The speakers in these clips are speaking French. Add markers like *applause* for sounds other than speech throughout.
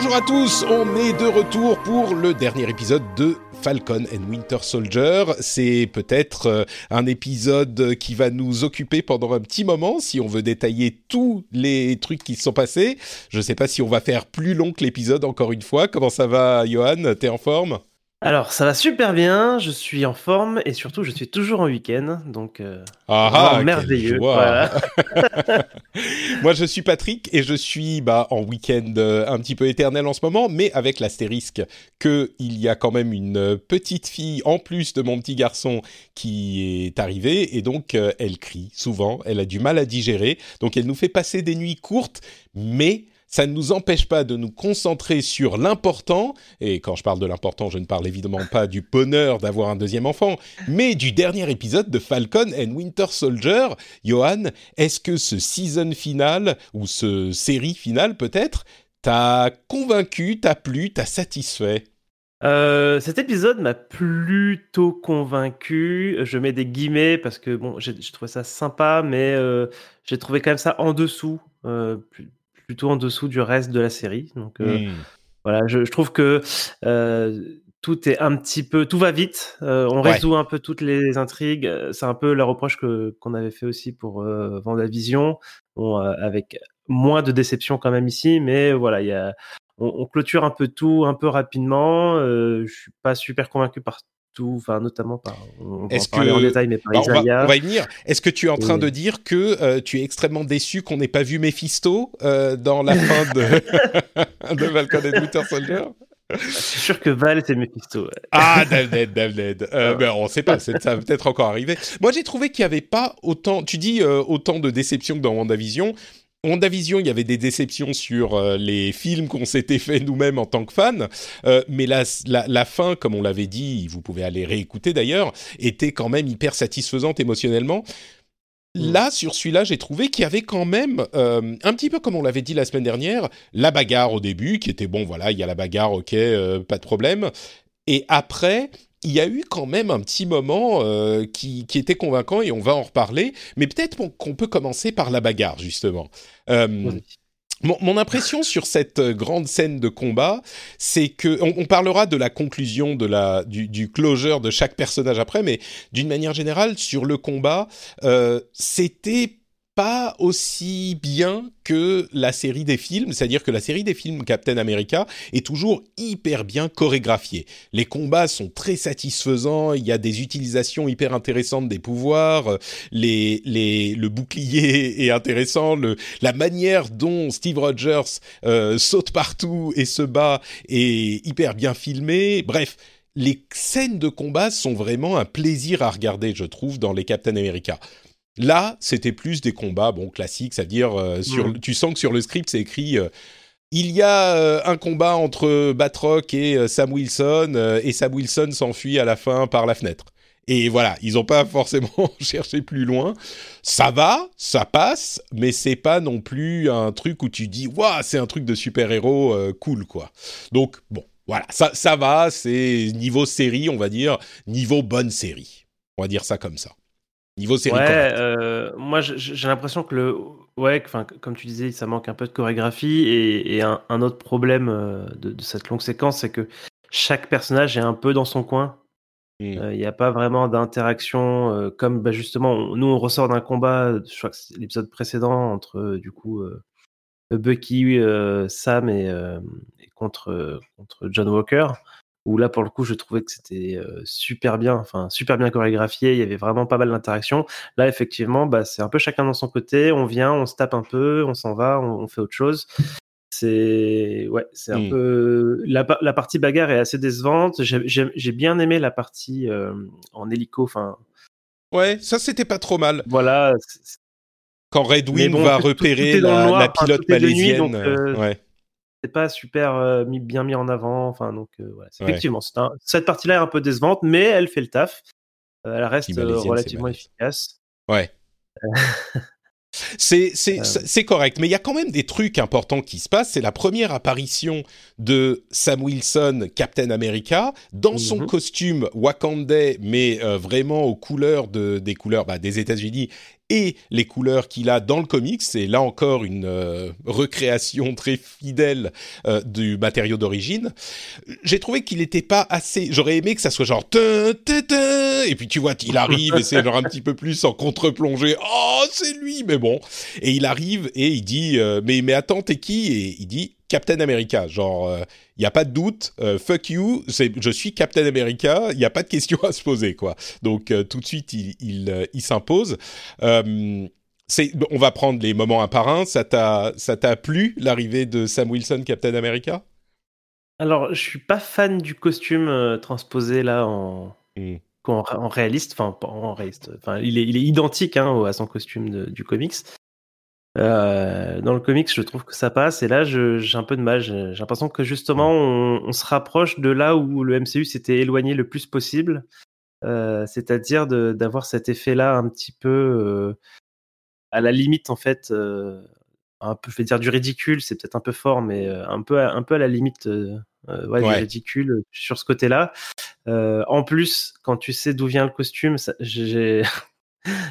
Bonjour à tous, on est de retour pour le dernier épisode de Falcon and Winter Soldier. C'est peut-être euh, un épisode qui va nous occuper pendant un petit moment si on veut détailler tous les trucs qui se sont passés. Je ne sais pas si on va faire plus long que l'épisode encore une fois. Comment ça va, Johan? T'es en forme? Alors, ça va super bien, je suis en forme et surtout, je suis toujours en week-end, donc euh, ah, ah merveilleux. *laughs* *laughs* Moi, je suis Patrick et je suis bah, en week-end euh, un petit peu éternel en ce moment, mais avec l'astérisque qu'il y a quand même une petite fille en plus de mon petit garçon qui est arrivée et donc euh, elle crie souvent, elle a du mal à digérer, donc elle nous fait passer des nuits courtes, mais ça ne nous empêche pas de nous concentrer sur l'important, et quand je parle de l'important, je ne parle évidemment pas du bonheur d'avoir un deuxième enfant, mais du dernier épisode de Falcon and Winter Soldier. Johan, est-ce que ce season final, ou ce série finale peut-être, t'a convaincu, t'a plu, t'a satisfait? Euh, cet épisode m'a plutôt convaincu. Je mets des guillemets parce que bon, j'ai trouvé ça sympa, mais euh, j'ai trouvé quand même ça en dessous. Euh, plutôt en dessous du reste de la série. Donc euh, mmh. voilà, je, trouve que euh, tout est un petit peu, tout va vite. Euh, on résout un peu toutes les intrigues. C'est un peu la reproche que qu'on avait fait aussi pour Vendavision, bon, avec moins de déception quand même ici, mais voilà, il y a, on, clôture un peu tout un peu rapidement. je suis pas super convaincu par enfin notamment par. On va Est-ce que en détail, mais par bah, on, va, y venir. Est-ce que tu es en train de dire que euh, tu es extrêmement déçu qu'on n'ait pas vu Mephisto euh, dans la fin de, *laughs* de Falcon and Winter Soldier? Je suis sûr que Val c'est Mephisto. Ah, Davned, Davned. Euh, ben, on ne sait pas, ça va peut-être encore arriver. Moi, j'ai trouvé qu'il n'y avait pas autant, tu dis euh, autant de déception que dans WandaVision. WandaVision, il y avait des déceptions sur euh, les films qu'on s'était fait nous-mêmes en tant que fans, euh, mais la, la, fin, comme on l'avait dit, vous pouvez aller réécouter d'ailleurs, était quand même hyper satisfaisante émotionnellement. Mm. Là, sur celui-là, j'ai trouvé qu'il y avait quand même, euh, un petit peu comme on l'avait dit la semaine dernière, la bagarre au début, qui était bon, voilà, il y a la bagarre, ok, pas de problème. Et après, il y a eu quand même un petit moment euh, qui, qui, était convaincant et on va en reparler. Mais peut-être qu'on peut commencer par la bagarre, justement. Euh, mon, impression sur cette grande scène de combat, c'est que on, parlera de la conclusion de la du, du, closure de chaque personnage après, mais d'une manière générale sur le combat, euh, c'était pas aussi bien que la série des films, c'est-à-dire que la série des films Captain America est toujours hyper bien chorégraphiée. Les combats sont très satisfaisants, il y a des utilisations hyper intéressantes des pouvoirs, le bouclier *laughs* est intéressant, la manière dont Steve Rogers euh, saute partout et se bat est hyper bien filmée. Bref, les scènes de combat sont vraiment un plaisir à regarder, je trouve, dans les Captain America. Là, c'était plus des combats, bon, classiques, c'est-à-dire, euh, tu sens que sur le script, c'est écrit euh, il y a euh, un combat entre Batroc et Sam Wilson, et Sam Wilson s'enfuit à la fin par la fenêtre. Et voilà, ils n'ont pas *laughs* forcément *laughs* cherché plus loin. Ça va, ça passe, mais c'est pas non plus un truc où tu dis, waouh, c'est un truc de super-héros cool, quoi. Donc, bon, voilà, ça, ça va, c'est niveau série, on va dire, niveau bonne série. On va dire ça comme ça. Niveau série Ouais, euh, moi j'ai l'impression que le. Ouais, enfin, comme tu disais, ça manque un peu de chorégraphie. Et, un, autre problème euh, de, cette longue séquence, c'est que chaque personnage est un peu dans son coin. Il n'y a pas vraiment d'interaction comme bah, justement, nous on ressort d'un combat, je crois que c'est l'épisode précédent entre du coup Bucky, Sam et, et contre, contre John Walker où là pour le coup je trouvais que c'était super bien, enfin super bien chorégraphié, il y avait vraiment pas mal d'interactions. Là effectivement, bah, c'est un peu chacun dans son côté, on vient, on se tape un peu, on s'en va, on, fait autre chose. C'est ouais, c'est un mmh. peu la, la, partie bagarre est assez décevante. J'ai bien aimé la partie en hélico, enfin. Ouais, ça c'était pas trop mal. Voilà. Quand Red Wing va repérer la, pilote malaisienne. ouais c'est pas super euh, bien mis en avant. Enfin, donc, euh, effectivement, cette partie-là est un peu décevante, mais elle fait le taf. Euh, elle reste relativement efficace. Ouais. *laughs* C'est c'est correct, mais il y a quand même des trucs importants qui se passent. C'est la première apparition de Sam Wilson, Captain America, dans son mhm. costume Wakandais, mais vraiment aux couleurs de, des couleurs bah, des États-Unis et les couleurs qu'il a dans le comics. C'est là encore une euh, recréation très fidèle euh, du matériau d'origine. J'ai trouvé qu'il n'était pas assez. J'aurais aimé que ça soit genre et puis tu vois, il arrive et c'est genre un petit peu plus en contre-plongée. Oh, c'est lui, mais bon. Et il arrive et il dit euh, mais mais attends, t'es qui? Et il dit Captain America. Genre, il euh, n'y a pas de doute, euh, fuck you, je suis Captain America, il n'y a pas de question à se poser, quoi. Donc, euh, tout de suite, il, il, il s'impose. on va prendre les moments un par un. Ça t'a plu, l'arrivée de Sam Wilson, Captain America? Alors, je suis pas fan du costume transposé là en... Hmm. En, réaliste, enfin en réaliste, enfin il est, il est identique hein, à son costume du comics. Euh, dans le comics, je trouve que ça passe, et là, j'ai un peu de mal. J'ai l'impression que justement, on, se rapproche de là où le MCU s'était éloigné le plus possible, euh, c'est-à-dire d'avoir cet effet-là un petit peu euh, à la limite, en fait, un peu, je vais dire du ridicule, c'est peut-être un peu fort, mais un peu, un peu à la limite ouais, du ridicule sur ce côté-là. en plus, quand tu sais d'où vient le costume, j'ai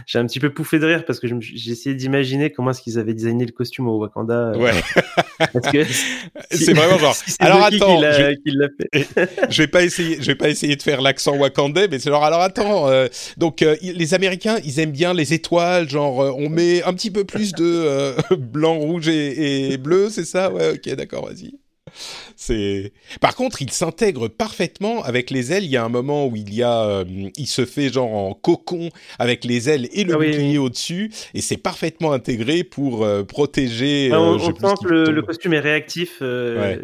j'ai un petit peu pouffé de rire parce que j'ai essayé d'imaginer comment est-ce qu'ils avaient designé le costume au Wakanda. Euh, ouais. *laughs* *laughs* c'est vraiment genre. alors attends, *laughs* je, vais... pas essayer, je vais pas essayer de faire l'accent wakandais, mais c'est genre alors attends. Euh, donc euh, les Américains, ils aiment bien les étoiles, genre on met un petit peu plus de blanc, rouge et, et bleu, c'est ça? Ouais, ok, d'accord, vas-y. *laughs* C'est. Par contre, il s'intègre parfaitement avec les ailes. Il y a un moment où il y a, euh, il se fait genre en cocon avec les ailes et le ah bouclier au-dessus, et c'est parfaitement intégré pour euh, protéger. Ah, on, euh, sent que le, costume est réactif. je,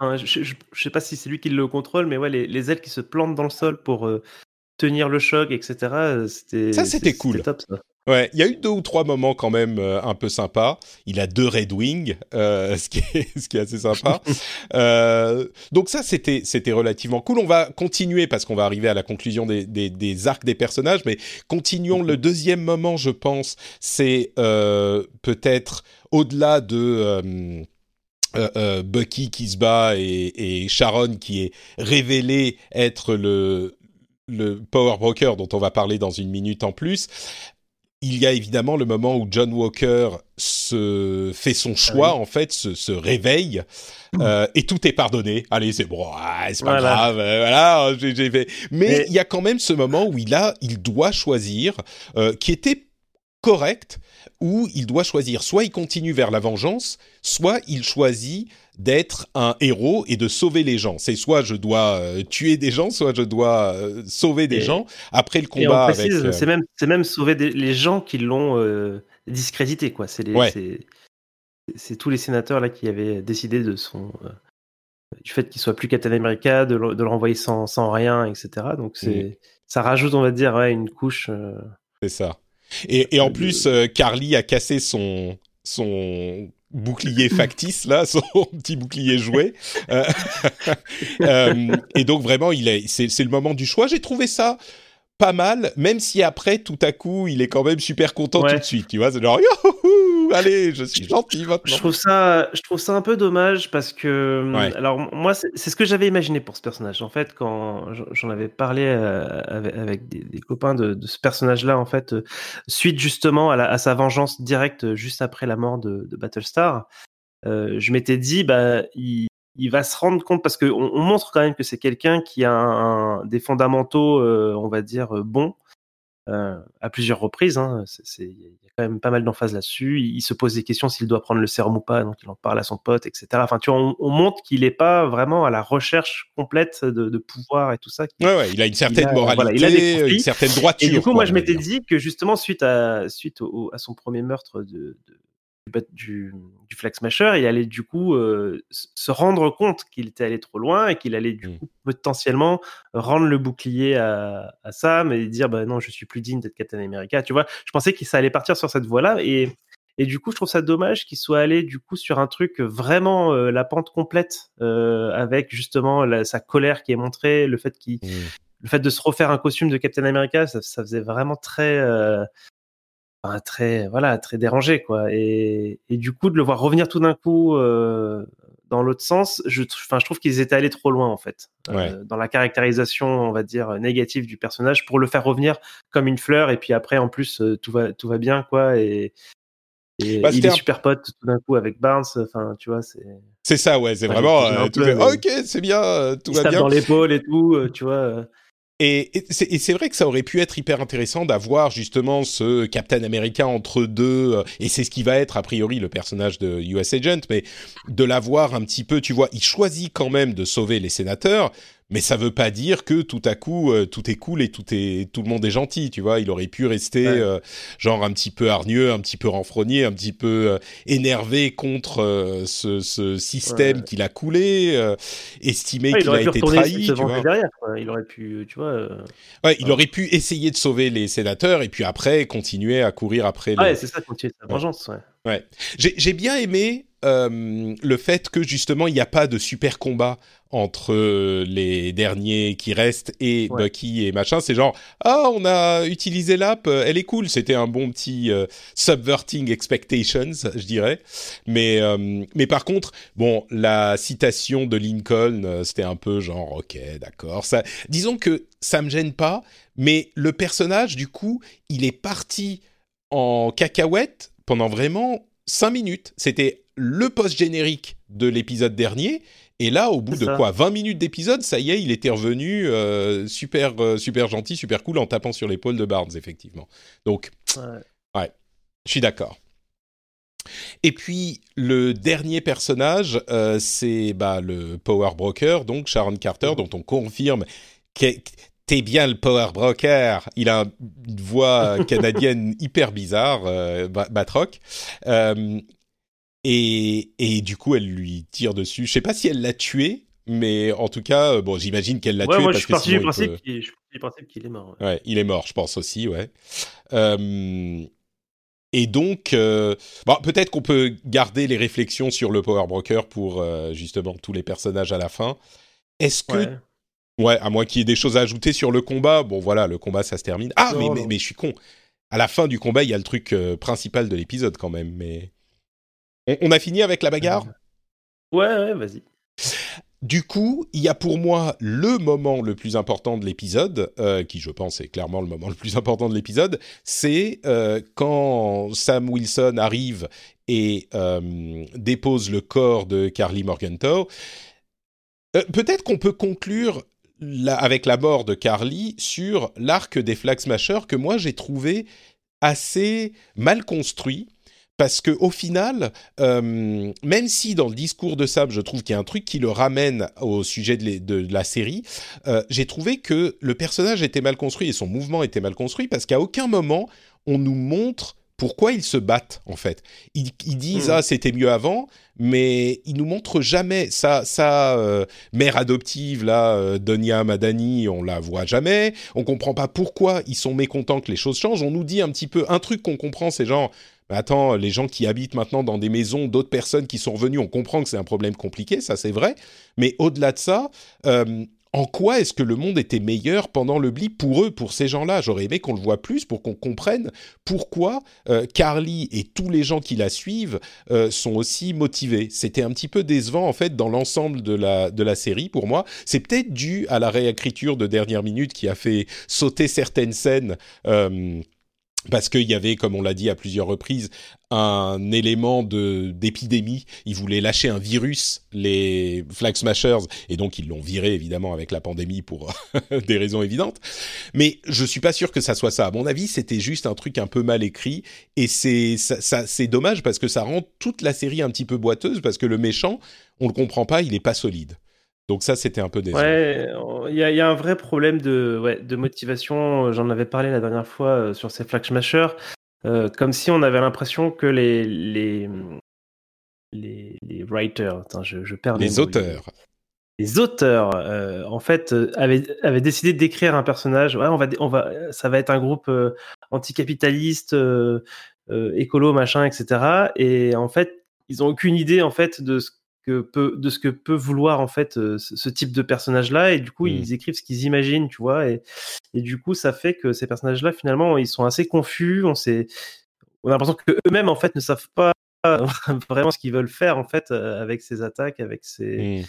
ne sais pas si c'est lui qui le contrôle, mais ouais, les, ailes qui se plantent dans le sol pour tenir le choc, etc. C'était. Ça, c'était cool. Top, ça. Ouais, il y a eu deux ou trois moments quand même euh, un peu sympas. Il a deux Red Wings, euh, *laughs* ce, qui est, ce qui est assez sympa. *laughs* euh, donc ça, c'était c'était relativement cool. On va continuer parce qu'on va arriver à la conclusion des, des, des, arcs des personnages, mais continuons. Le deuxième moment, je pense, c'est peut-être au-delà de euh, euh, Bucky qui se bat et, et, Sharon qui est révélé être le le Power Broker dont on va parler dans une minute en plus il y a évidemment le moment où John Walker se fait son choix, en fait, se, se réveille, euh, et tout est pardonné. Allez, c'est bon, ah, c'est pas grave, euh, voilà, j'ai fait. Mais il y a quand même ce moment où il a, il doit choisir, euh, qui était correct, où il doit choisir soit il continue vers la vengeance, soit il choisit d'être un héros et de sauver les gens. C'est soit je dois euh, tuer des gens, soit je dois euh, sauver des gens après le combat. avec, euh, c'est même c'est même sauver les gens qui l'ont discrédité quoi. C'est c'est tous les sénateurs là qui avaient décidé de son du fait qu'il soit plus Captain America, de le, de le renvoyer sans, sans rien, etc. Donc c'est mm. ça rajoute on va dire ouais, une couche. C'est ça. Et, et en plus, Carly a cassé son son bouclier factice là, *laughs* son petit bouclier jouet. Euh, *laughs* euh, et donc vraiment, il est, c'est, c'est le moment du choix. J'ai trouvé ça pas mal, même si après, tout à coup, il est quand même super content tout de suite. Tu vois, c'est genre, *laughs* allez, je suis gentil maintenant. Je trouve ça, je trouve ça un peu dommage parce que, alors moi, c'est, ce que j'avais imaginé pour ce personnage. En fait, quand j'en avais parlé euh, avec, des, copains de, ce personnage-là, en fait, euh, suite justement à, sa vengeance directe juste après la mort de, Battlestar, euh, je m'étais dit, bah, il, il va se rendre compte parce qu'on on montre quand même que c'est quelqu'un qui a un, des fondamentaux, on va dire bons à plusieurs reprises. Hein. C'est, il y a quand même pas mal d'emphase là-dessus. Il, se pose des questions s'il doit prendre le sérum ou pas, donc il en parle à son pote, etc. Enfin, tu vois, on, montre qu'il n'est pas vraiment à la recherche complète de, de pouvoir et tout ça. Ouais, ouais, il a une certaine moralité, une certaine droiture. Et du coup, moi, je m'étais dit que justement, suite à, suite à son premier meurtre de, du, du Flag Smasher, il allait du coup euh, se rendre compte qu'il était allé trop loin et qu'il allait du mmh. coup potentiellement rendre le bouclier à, Sam et dire bah non je suis plus digne d'être Captain America. Tu vois, je pensais qu'il allait partir sur cette voie-là et et du coup je trouve ça dommage qu'il soit allé du coup sur un truc vraiment euh, la pente complète euh, avec justement sa colère qui est montrée, le fait qu'il mmh. le fait de se refaire un costume de Captain America, ça, ça faisait vraiment très très voilà très dérangé quoi. Et, et, du coup de le voir revenir tout d'un coup euh, dans l'autre sens je enfin je trouve qu'ils étaient allés trop loin en fait. Euh, dans la caractérisation on va dire négative du personnage pour le faire revenir comme une fleur et puis après en plus euh, tout va tout va bien quoi et, et bah, il est super pote tout d'un coup avec Barnes enfin tu vois c'est c'est ça ouais c'est vraiment ok c'est bien tout va bien dans l'épaule et tout tu vois et, c'est vrai que ça aurait pu être hyper intéressant d'avoir justement ce Captain America entre deux, euh, et c'est ce qui va être a priori le personnage de US Agent, mais de l'avoir un petit peu, tu vois, il choisit quand même de sauver les sénateurs, mais ça veut pas dire que tout à coup euh, tout est cool et tout est tout le monde est gentil tu vois. Il aurait pu rester euh, genre un petit peu hargneux un petit peu renfrogné un petit peu euh, énervé contre ce, ce, système qu'il a coulé estimer qu'il a été trahi tu vois. Derrière, il aurait pu tu vois il aurait pu essayer de sauver les sénateurs et puis après continuer à courir après ouais c'est ça continuer sa vengeance ouais. Ouais. J'ai bien aimé euh, le fait que justement il n'y a pas de super combat entre euh, les derniers qui restent et Bucky et machin. C'est genre ah on a utilisé l'app, euh, elle est cool. C'était un bon petit subverting expectations, je dirais. Mais mais par contre bon la citation de Lincoln c'était un peu genre ok d'accord ça. Disons que ça me gêne pas, mais le personnage du coup il est parti en cacahuète pendant vraiment 5 minutes. C'était le post-générique de l'épisode dernier. Et là, au bout de quoi 20 minutes d'épisode, ça y est, il était revenu euh, super, euh, super gentil, super cool en tapant sur l'épaule de Barnes, effectivement. Donc, ouais, je suis d'accord. Et puis le dernier personnage, euh, c'est bah, le Power Broker, donc Sharon Carter, dont on confirme t'es bien le power broker. Il a une voix canadienne *laughs* hyper bizarre, euh, Batroc. Euh, et, et du coup, elle lui tire dessus. Je sais pas si elle l'a tué, mais en tout cas, euh, bon, j'imagine qu'elle l'a tué. Moi, je suis parti du principe qu'il est mort. Ouais. il est mort, je pense aussi, ouais. Euh, et donc, euh, bon, peut-être qu'on peut garder les réflexions sur le Power Broker pour justement tous les personnages à la fin. Est-ce que Ouais, à moins qu'il y ait des choses à ajouter sur le combat. Bon, voilà, le combat, ça se termine. Ah, mais, mais, mais, je suis con. À la fin du combat, il y a le truc principal de l'épisode quand même. Mais on, a fini avec la bagarre? Ouais, ouais, vas-y. Du coup, il y a pour moi le moment le plus important de l'épisode, euh, qui je pense est clairement le moment le plus important de l'épisode, c'est euh, quand Sam Wilson arrive et dépose le corps de Carly Morgenthau. Peut-être qu'on peut conclure avec la mort de Carly sur l'arc des Flag Smashers que moi j'ai trouvé assez mal construit parce que au final, euh, même si dans le discours de Sam, je trouve qu'il y a un truc qui le ramène au sujet de, la série, euh, j'ai trouvé que le personnage était mal construit et son mouvement était mal construit parce qu'à aucun moment on nous montre pourquoi ils se battent en fait. Ils, disent hmm. ah c'était mieux avant, mais ils nous montrent jamais sa sa euh, mère adoptive là, euh, Donia Madani, on la voit jamais. On comprend pas pourquoi ils sont mécontents que les choses changent. On nous dit un petit peu un truc qu'on comprend, c'est genre attends, les gens qui habitent maintenant dans des maisons, d'autres personnes qui sont revenues, on comprend que c'est un problème compliqué, ça c'est vrai. Mais au-delà de ça, euh, en quoi est-ce que le monde était meilleur pendant le blip pour eux, pour ces gens-là? J'aurais aimé qu'on le voit plus pour qu'on comprenne pourquoi euh, Carly et tous les gens qui la suivent euh, sont aussi motivés. C'était un petit peu décevant en fait dans l'ensemble de la, de la série pour moi. C'est peut-être dû à la réécriture de dernière minute qui a fait sauter certaines scènes. Parce qu'il y avait, comme on l'a dit à plusieurs reprises, un élément de d'épidémie. Ils voulaient lâcher un virus, les Flag Smashers, et donc ils l'ont viré évidemment avec la pandémie pour *laughs* des raisons évidentes. Mais je suis pas sûr que ça soit ça. À mon avis, c'était juste un truc un peu mal écrit, et c'est ça, ça c'est dommage parce que ça rend toute la série un petit peu boiteuse parce que le méchant, on le comprend pas, il est pas solide. Donc ça, c'était un peu décevant. Ouais, il y, y, a un vrai problème de, ouais, de motivation. J'en avais parlé la dernière fois euh, sur ces Flag Smashers. Euh, comme si on avait l'impression que les, les, les, les writers, attends, je, je perds les, les auteurs. Les auteurs, euh, en fait, euh, avaient, avaient décidé d'écrire un personnage. Ouais, on va, on va, ça va être un groupe anticapitaliste, écolo, machin, etc. Et en fait, ils ont aucune idée en fait de ce que peut, de ce que peut vouloir en fait ce, ce type de personnage là et du coup mmh. ils écrivent ce qu'ils imaginent tu vois. Et, et du coup ça fait que ces personnages là finalement ils sont assez confus. On sait on a l'impression que eux-mêmes en fait ne savent pas *laughs* vraiment ce qu'ils veulent faire en fait avec ces attaques avec ces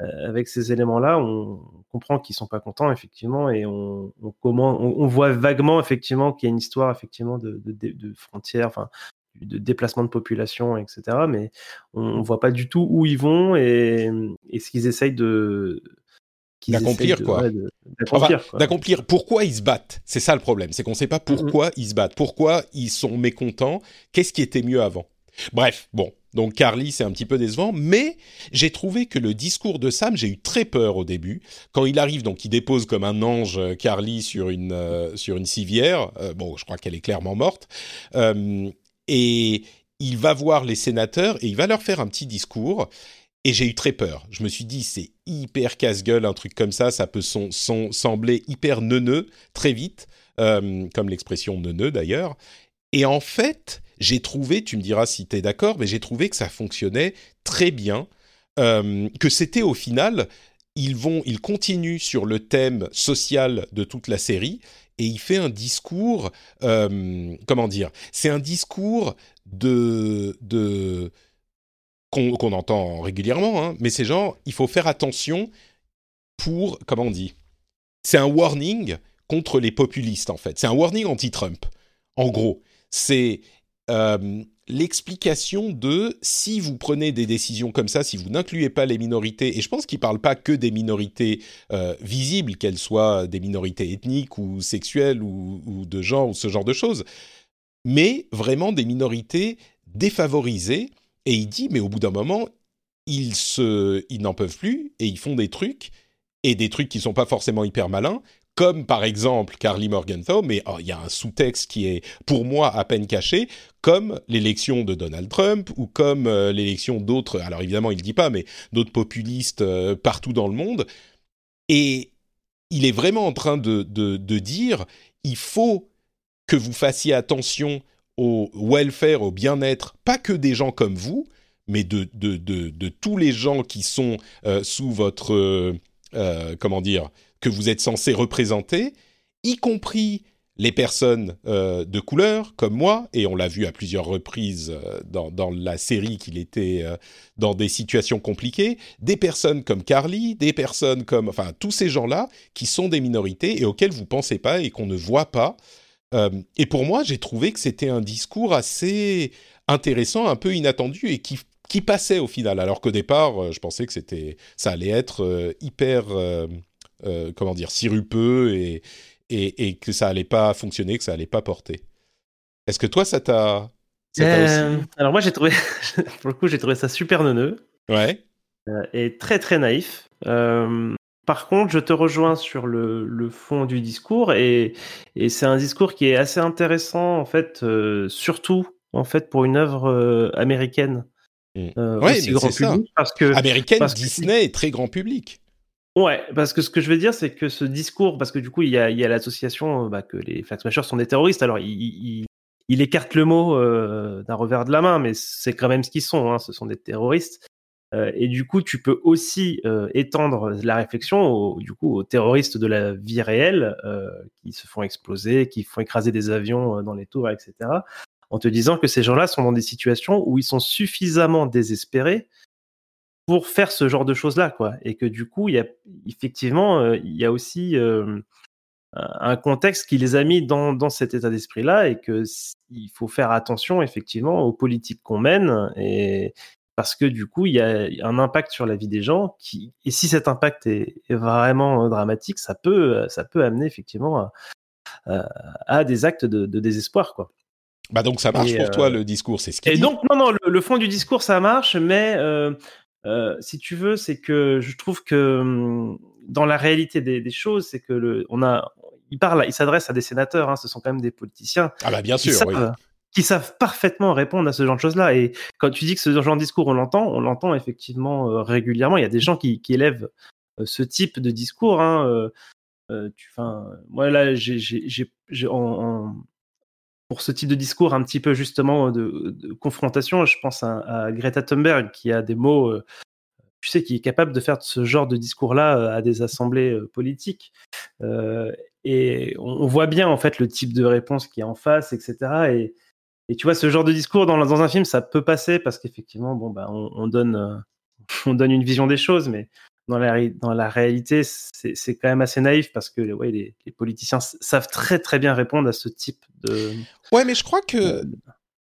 mmh. euh, avec ces éléments là on comprend qu'ils sont pas contents effectivement. Et on, on comment on, on, voit vaguement effectivement qu'il y a une histoire effectivement de, de, de frontières enfin de déplacement de population, etc. Mais on ne voit pas du tout où ils vont et, et ce qu'ils essayent de d'accomplir quoi. Ouais, d'accomplir, enfin, Pourquoi ils se battent? C'est ça le problème, c'est qu'on ne sait pas pourquoi mm -hmm. ils se battent, pourquoi ils sont mécontents, qu'est-ce qui était mieux avant? Bref, bon, donc Carly, c'est un petit peu décevant, mais j'ai trouvé que le discours de Sam, j'ai eu très peur au début. Quand il arrive, donc il dépose comme un ange Carly sur une, euh, sur une civière, euh, bon, je crois qu'elle est clairement morte, euh, et il va voir les sénateurs et il va leur faire un petit discours. Et j'ai eu très peur. Je me suis dit, c'est hyper casse-gueule, un truc comme ça, ça peut son, sembler hyper neuneux très vite, euh, comme l'expression neuneux d'ailleurs. Et en fait, j'ai trouvé, tu me diras si tu es d'accord, mais j'ai trouvé que ça fonctionnait très bien, euh, que c'était au final, ils vont, ils continuent sur le thème social de toute la série et il fait un discours, euh, comment dire, c'est un discours de, de qu'on qu entend régulièrement, hein, mais c'est genre, il faut faire attention pour, comment on dit, c'est un warning contre les populistes en fait, c'est un warning anti-Trump. En gros, c'est euh, l'explication de si vous prenez des décisions comme ça, si vous n'incluez pas les minorités, et je pense qu'il ne parle pas que des minorités euh, visibles, qu'elles soient des minorités ethniques ou sexuelles ou, de genre ou ce genre de choses, mais vraiment des minorités défavorisées. Et il dit, mais au bout d'un moment, ils, ils n'en peuvent plus et ils font des trucs, et des trucs qui ne sont pas forcément hyper malins, comme par exemple Carly Morgenthau, mais oh, il y a un sous-texte qui est pour moi à peine caché, comme l'élection de Donald Trump ou comme euh, l'élection d'autres, alors évidemment il ne dit pas, mais d'autres populistes euh, partout dans le monde. Et il est vraiment en train de, dire, il faut que vous fassiez attention au welfare, au bien-être, pas que des gens comme vous, mais de, tous les gens qui sont euh, sous votre, comment dire, que vous êtes censé représenter, y compris les personnes euh, de couleur comme moi, et on l'a vu à plusieurs reprises euh, dans, la série qu'il était euh, dans des situations compliquées, des personnes comme Carly, des personnes comme, enfin, tous ces gens-là qui sont des minorités et auxquels vous pensez pas et qu'on ne voit pas. Et pour moi, j'ai trouvé que c'était un discours assez intéressant, un peu inattendu et qui, qui passait au final, alors qu'au départ, je pensais que ça allait être hyper euh, comment dire, sirupeux et, et, et, que ça allait pas fonctionner, que ça allait pas porter. Est-ce que toi, ça t'a. Euh, alors, moi, j'ai trouvé, *laughs* pour le coup, j'ai trouvé ça super neuneux. Ouais. Euh, et très, très naïf. Euh, par contre, je te rejoins sur le, le fond du discours et, et c'est un discours qui est assez intéressant, en fait, euh, surtout en fait, pour une œuvre américaine. Mmh. ouais, aussi grand public. Parce que, américaine, parce Disney que... est très grand public. Ouais, parce que ce que je veux dire, c'est que ce discours, parce que du coup, il y a, l'association bah, que les Flag Smashers sont des terroristes. Alors, il, il, il écarte le mot euh, d'un revers de la main, mais c'est quand même ce qu'ils sont. Hein, ce sont des terroristes. Euh, et du coup, tu peux aussi euh, étendre la réflexion au, du coup, aux terroristes de la vie réelle euh, qui se font exploser, qui font écraser des avions dans les tours, etc. En te disant que ces gens-là sont dans des situations où ils sont suffisamment désespérés pour faire ce genre de choses là quoi et que du coup il y a effectivement euh, il y a aussi euh, un contexte qui les a mis dans, dans cet état d'esprit-là et que il faut faire attention effectivement aux politiques qu'on mène et parce que du coup il y a un impact sur la vie des gens qui et si cet impact est, vraiment dramatique, ça peut ça peut amener effectivement à, à, des actes de, de, désespoir quoi. Bah donc ça marche pour toi euh, le discours, c'est ce qui. Et donc non non le, fond du discours ça marche, mais euh, euh, si tu veux c'est que je trouve que hum, dans la réalité des, des choses c'est que le on a il parle, il s'adresse à des sénateurs, hein, ce sont quand même des politiciens. Ah bah bien sûr, qui savent, qui savent parfaitement répondre à ce genre de choses-là. Et quand tu dis que ce genre de discours, on l'entend, on l'entend effectivement euh, régulièrement. Il y a des gens qui, qui élèvent euh, ce type de discours. Hein, euh, tu, moi là, j'ai, pour ce type de discours un petit peu justement de, confrontation, je pense à, Greta Thunberg qui a des mots tu sais, qui est capable de faire ce genre de discours-là à des assemblées politiques. Et on, voit bien en fait le type de réponse qui est en face, etc. Et, tu vois, ce genre de discours dans, un film, ça peut passer parce qu'effectivement, bon, bah, on, donne, euh, *laughs* on donne une vision des choses, mais dans la, dans la réalité, c'est quand même assez naïf parce que ouais, les, les, politiciens savent très très bien répondre à ce type de. Ouais, mais je crois que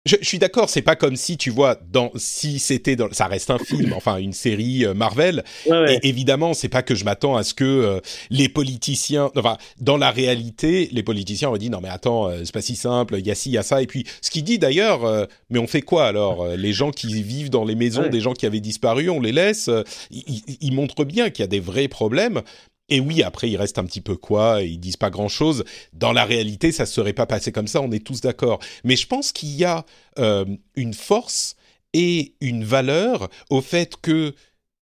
je, je, suis d'accord, c'est pas comme si tu vois dans si c'était dans ça reste un film, *coughs* enfin une série euh, Marvel. Et évidemment, c'est pas que je m'attends à ce que euh, les politiciens, enfin dans la réalité, les politiciens ont dit non mais attends, euh, c'est pas si simple, il y a ci, il y a ça. Et puis ce qu'il dit d'ailleurs, mais on fait quoi alors Les gens qui vivent dans les maisons des gens qui avaient disparu, on les laisse. Ils, ils montrent bien qu'il y a des vrais problèmes. Et oui, après, il reste un petit peu quoi, ils disent pas grand-chose. Dans la réalité, ça se serait pas passé comme ça, on est tous d'accord. Mais je pense qu'il y a euh, une force et une valeur au fait que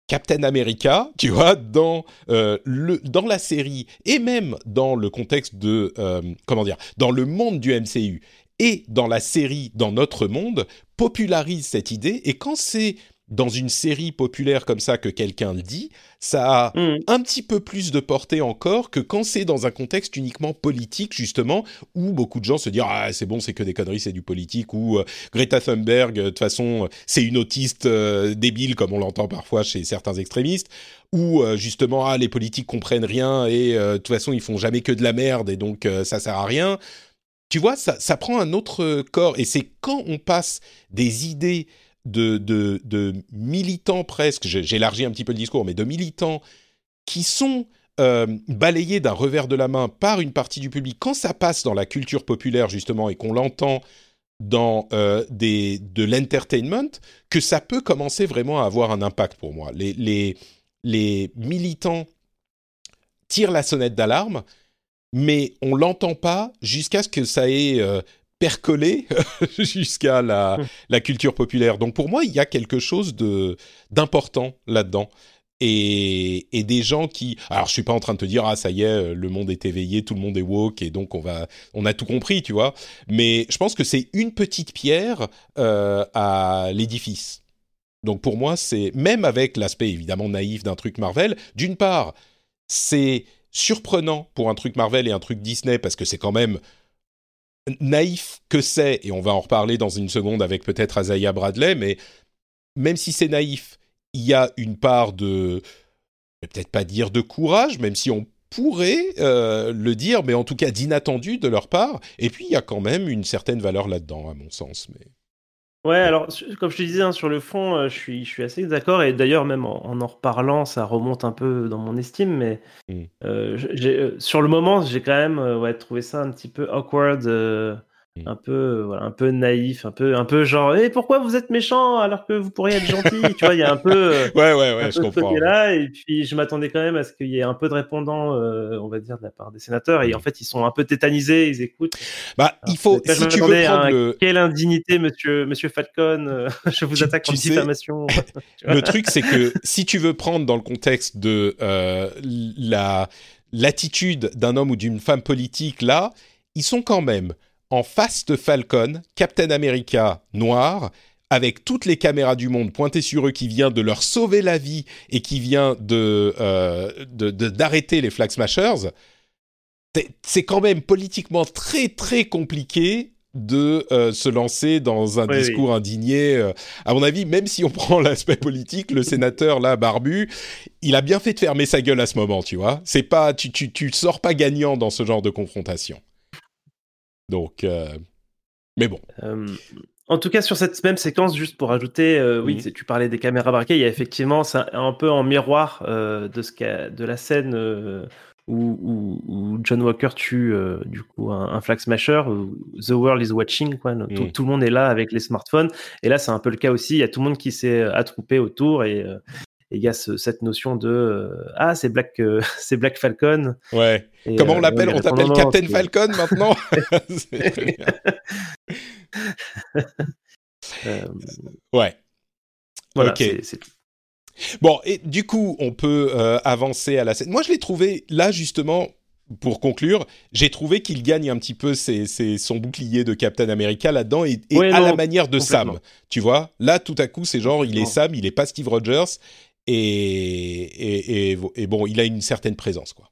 Captain America, tu vois, dans euh, le dans la série et même dans le contexte de euh, comment dire, dans le monde du MCU et dans la série, dans notre monde, popularise cette idée. Et quand c'est dans une série populaire comme ça que quelqu'un le dit, ça a mm. un petit peu plus de portée encore que quand c'est dans un contexte uniquement politique, justement, où beaucoup de gens se disent Ah, c'est bon, c'est que des conneries, c'est du politique, ou euh, Greta Thunberg, euh, de toute façon, c'est une autiste euh, débile, comme on l'entend parfois chez certains extrémistes, ou justement, ah, les politiques comprennent rien et de toute façon, ils font jamais que de la merde et donc ça sert à rien. Tu vois, ça, ça prend un autre corps et c'est quand on passe des idées de, de, militants presque, j'élargis un petit peu le discours, mais de militants qui sont euh, balayés d'un revers de la main par une partie du public quand ça passe dans la culture populaire justement et qu'on l'entend dans euh, des, de l'entertainment, que ça peut commencer vraiment à avoir un impact pour moi. Les, les, militants tirent la sonnette d'alarme, mais on l'entend pas jusqu'à ce que ça ait euh, percoler *laughs* jusqu'à la, hum. la, culture populaire. Donc pour moi, il y a quelque chose de d'important là-dedans. Et, et, des gens qui, alors je suis pas en train de te dire ah ça y est le monde est éveillé, tout le monde est woke et donc on va, on a tout compris, tu vois. Mais je pense que c'est une petite pierre euh, à l'édifice. Donc pour moi c'est même avec l'aspect évidemment naïf d'un truc Marvel. D'une part c'est surprenant pour un truc Marvel et un truc Disney parce que c'est quand même naïf que c'est, et on va en reparler dans une seconde avec peut-être Azaya Bradley, mais même si c'est naïf, il y a une part de, peut-être pas dire de courage, même si on pourrait euh, le dire, mais en tout cas d'inattendu de leur part. Et puis il y a quand même une certaine valeur là-dedans, à mon sens. Mais Ouais, alors comme je te disais, hein, sur le fond, euh, je suis, je suis assez d'accord. Et d'ailleurs, même en, en, reparlant, ça remonte un peu dans mon estime. Mais mmh. euh, euh, sur le moment, j'ai quand même ouais, trouvé ça un petit peu awkward. Un peu euh, voilà, un peu naïf, un peu un peu genre et eh, pourquoi vous êtes méchant alors que vous pourriez être gentil, tu vois, il y a un peu euh, *laughs* Ouais ouais ouais, je comprends. là et puis je m'attendais quand même à ce qu'il y ait un peu de répondants euh, on va dire de la part des sénateurs et en fait ils sont un peu tétanisés, ils écoutent. Bah, il faut si tu veux le... quelle indignité monsieur monsieur Falcon, *laughs* je vous attaque en diffamation. *laughs* le truc c'est que si tu veux prendre dans le contexte de la l'attitude d'un homme ou d'une femme politique là, ils sont quand même en face de Falcon, Captain America noir, avec toutes les caméras du monde pointées sur eux, qui vient de leur sauver la vie et qui vient de euh, d'arrêter les Flag Smashers, c'est quand même politiquement très très compliqué de euh, se lancer dans un discours indigné. Euh. À mon avis, même si on *laughs* prend l'aspect politique, le sénateur là, barbu, il a bien fait de fermer sa gueule à ce moment, tu vois. C'est pas, tu, tu, tu sors pas gagnant dans ce genre de confrontation. Donc, euh, mais bon. En tout cas, sur cette même séquence, juste pour ajouter, oui, tu parlais des caméras braquées, il y a effectivement, c'est un, peu en miroir de, ce de la scène où, John Walker tue euh, du coup un, flag smasher, The World is watching, quoi. Mm. Tout, le monde est là avec les smartphones. Et là, c'est un peu le cas aussi. Il y a tout le monde qui s'est euh, attroupé autour et euh, il y a cette notion de ah c'est Black *laughs* c'est Black Falcon. Ouais. Comment on l'appelle? On t'appelle Captain Falcon maintenant? *laughs* *laughs* ouais. Voilà, c'est tout. Bon, et du coup, on peut euh, avancer à la scène. Moi, je l'ai trouvé là justement. Pour conclure, j'ai trouvé qu'il gagne un petit peu son bouclier de Captain America là-dedans et, à la manière de Sam. Tu vois, là tout à coup, c'est genre il est Sam, il est pas Steve Rogers et, et, bon, il a une certaine présence quoi.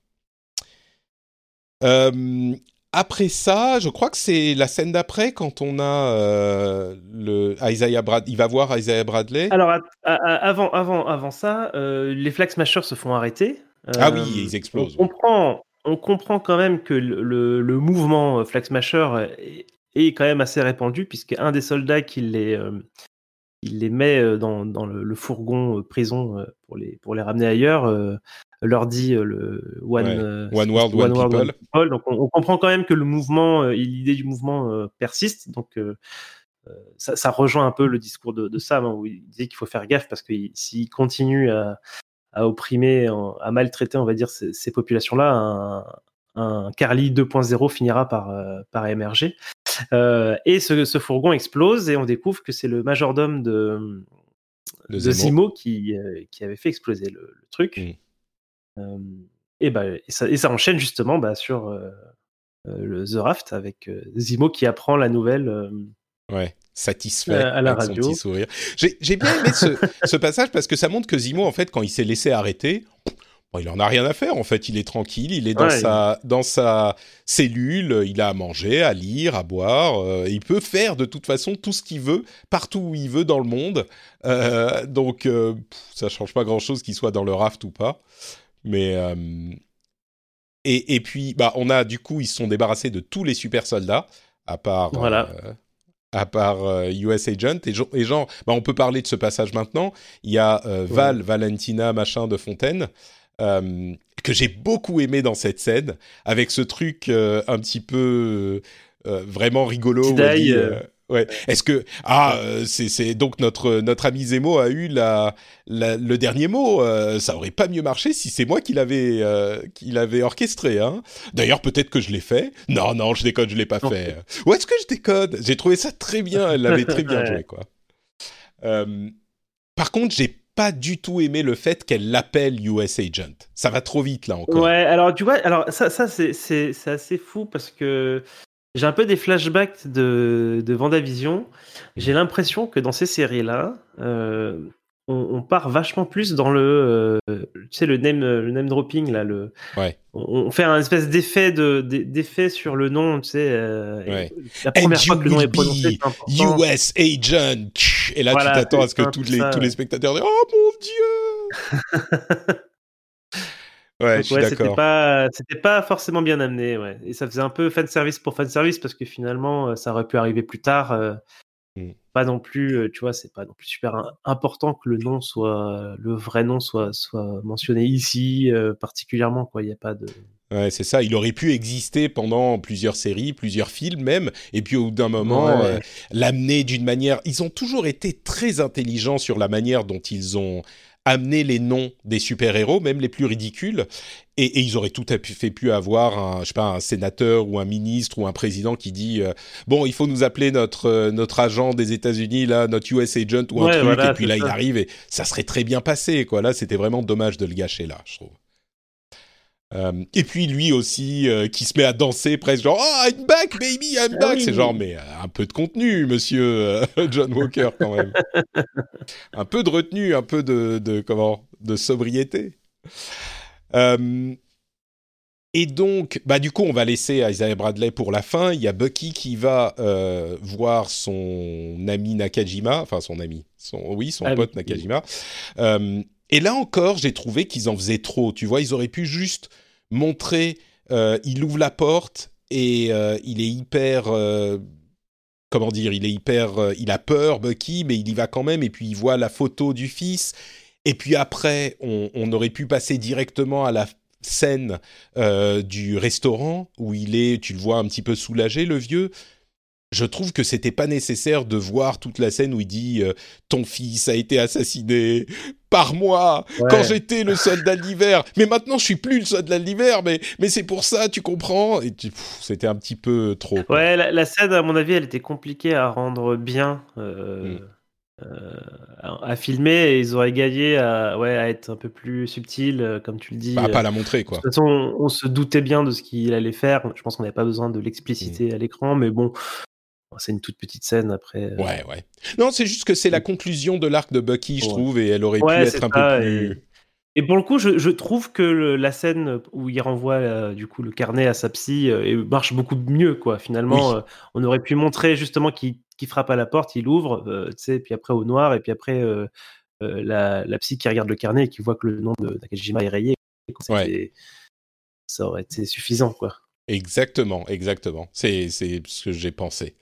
Euh, après ça, je crois que c'est la scène d'après quand on a euh, le Isaiah Bradley. Il va voir Isaiah Bradley. Alors avant, avant, avant ça, euh, les Flag Smashers se font arrêter. ah oui, ils explosent. On, comprend, on comprend quand même que le, le, mouvement Flag Smasher est, quand même assez répandu puisque un des soldats qui les il les met dans, dans le, fourgon prison pour les, pour les ramener ailleurs leur dit euh, le One, euh, one World, One, people. Donc on, comprend quand même que le mouvement, euh, l'idée du mouvement persiste. Donc ça, ça, rejoint un peu le discours de, de Sam hein, où il disait qu'il faut faire gaffe parce que s'il continue à, à, opprimer, à maltraiter, on va dire, ces, populations-là, un, un Carly 2.0 finira par, par émerger. Euh, et ce, ce, fourgon explose et on découvre que c'est le majordome de, de, Zimo, qui, qui avait fait exploser le, truc. Mm et, bah, et, ça, et, ça, enchaîne justement bah, sur le The Raft avec Zimo qui apprend la nouvelle. ouais, satisfait à la radio. Son petit sourire. J'ai bien aimé ce, *laughs* ce, passage parce que ça montre que Zimo, en fait, quand il s'est laissé arrêter, Bon, il en a rien à faire en fait. Il est tranquille, il est dans sa dans sa cellule, il a à manger, à lire, à boire. il peut faire de toute façon tout ce qu'il veut partout où il veut dans le monde. Euh, donc euh, ça change pas grand chose qu'il soit dans le raft ou pas. Mais euh, et, et, puis bah on a du coup ils se sont débarrassés de tous les super soldats à part voilà. Euh, à part US euh, Agent et, et genre bah on peut parler de ce passage maintenant. Il y a Val Valentina machin de Fontaine. Que j'ai beaucoup aimé dans cette scène, avec ce truc un petit peu vraiment rigolo. Ouais. Est-ce que ah euh, c'est donc notre notre ami Zemo a eu la, le dernier mot. Euh, ça aurait pas mieux marché si c'est moi qui l'avais euh, qui l'avait orchestré. Hein. D'ailleurs peut-être que je l'ai fait. Non non je déconne je l'ai pas fait. Où est-ce que je décode J'ai trouvé ça très bien. Elle l'avait très bien *laughs* joué quoi. par contre j'ai pas du tout aimé le fait qu'elle l'appelle US Agent. Ça va trop vite là encore. Ouais, alors tu vois, alors ça, ça c'est, assez fou parce que j'ai un peu des flashbacks de, de Vendavision. J'ai l'impression que dans ces séries-là, euh, on, part vachement plus dans le, euh, tu sais, le name, le name dropping là. Le, ouais. on, fait un espèce d'effet de, d'effet sur le nom, tu sais. Euh, La première fois que le nom est prononcé, US Agent. Et là, tu t'attends à ce que tous les, tous les spectateurs disent Oh mon dieu *laughs* Ouais, je suis C'était pas, c'était pas forcément bien amené, ouais. Et ça faisait un peu fan service pour fan service parce que finalement, euh, ça aurait pu arriver plus tard. Euh. Pas non plus, euh, tu vois, c'est pas non plus super important que le nom soit, le vrai nom soit, soit mentionné ici particulièrement, quoi. Il n'y a pas de. Ouais, c'est ça. Il aurait pu exister pendant plusieurs séries, plusieurs films même, et puis au bout d'un moment, l'amener d'une manière. Ils ont toujours été très intelligents sur la manière dont ils ont amener les noms des super-héros, même les plus ridicules, et, ils auraient tout à fait pu avoir un, je sais pas, un sénateur ou un ministre ou un président qui dit euh, bon, il faut nous appeler notre euh, notre agent des États-Unis là, notre US agent ou un truc, et puis là il arrive et ça serait très bien passé quoi. Là, c'était vraiment dommage de le gâcher là, je trouve. Euh, et puis lui aussi euh, qui se met à danser presque genre oh I'm back baby I'm ah back c'est genre mais euh, un peu de contenu monsieur *laughs* John Walker quand même *laughs* un peu de retenue un peu de, de comment de sobriété et donc, bah du coup, on va laisser Isaiah Bradley pour la fin. Il y a Bucky qui va voir son ami Nakajima, enfin son ami, son oui, son Ah pote oui. Nakajima. Et là encore, j'ai trouvé qu'ils en faisaient trop. Tu vois, ils auraient pu juste montrer. euh, il ouvre la porte et euh, il est hyper. euh, comment dire Il est hyper. il a peur, Bucky, mais il y va quand même. Et puis il voit la photo du fils. Et puis après, on, on aurait pu passer directement à la scène du restaurant où il est, tu le vois un petit peu soulagé, le vieux. Je trouve que c'était pas nécessaire de voir toute la scène où il dit euh, ton fils a été assassiné par moi Ouais. quand j'étais le soldat de l'hiver. Mais maintenant je suis plus le soldat de l'hiver, mais mais c'est pour ça, tu comprends? Et tu- pff, c'était un petit peu trop. quoi. Ouais, la, la scène, à mon avis, elle était compliquée à rendre bien, euh, Mm. euh, à, à filmer, et ils auraient gagné à, ouais, à être un peu plus subtil, euh, comme tu le dis. Bah, pas la montrer de quoi. toute façon, on, on se doutait bien de ce qu'il allait faire. Je pense qu'on n'avait pas besoin de Mm. l'expliciter à l'écran, mais bon, c'est une toute petite scène après. euh, Ouais, ouais. Non, c'est juste que c'est la conclusion de l'arc de Bucky, je Ouais. trouve, et elle aurait Ouais, pu être un ça, peu plus. et- Et pour le coup, je, je trouve que le- la scène où il renvoie euh, du coup le carnet à sa psy euh, marche beaucoup mieux quoi. Finalement, Oui. euh, on aurait pu montrer justement qu'il frappe à la porte, il ouvre, tu sais, puis après au noir et puis après la, la psy qui regarde le carnet et qui voit que le nom de Nakajima est rayé. C'était- Ça aurait été suffisant quoi. Exactement, exactement. C'est c'est ce que j'ai pensé.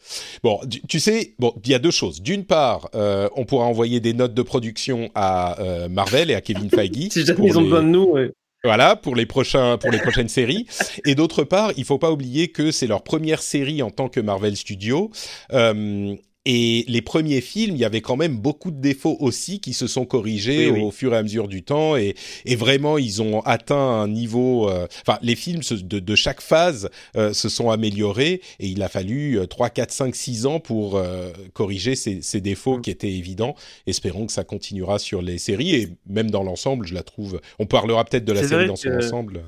Bon, tu, tu sais, bon, il y a deux choses. D'une part, euh, on pourra envoyer des notes de production à euh, Marvel et à Kevin *laughs* Feige. Si jamais ils ont besoin de nous, ouais. Voilà, pour les prochains, pour les prochaines séries. Et d'autre part, il faut pas oublier que c'est leur première série en tant que Marvel Studio. Euh, et les premiers films, il y avait quand même beaucoup de défauts aussi qui se sont corrigés Oui, oui. au fur et à mesure du temps. Et, et vraiment, ils ont atteint un niveau. euh, Enfin, les films se- de, de chaque phase euh, se sont améliorés. Et il a fallu euh, 3, 4, 5, 6 ans pour euh, corriger ces, ces défauts Mm. qui étaient évidents. Espérons que ça continuera sur les séries. Et même dans l'ensemble, je la trouve. On parlera peut-être de la série dans son ensemble.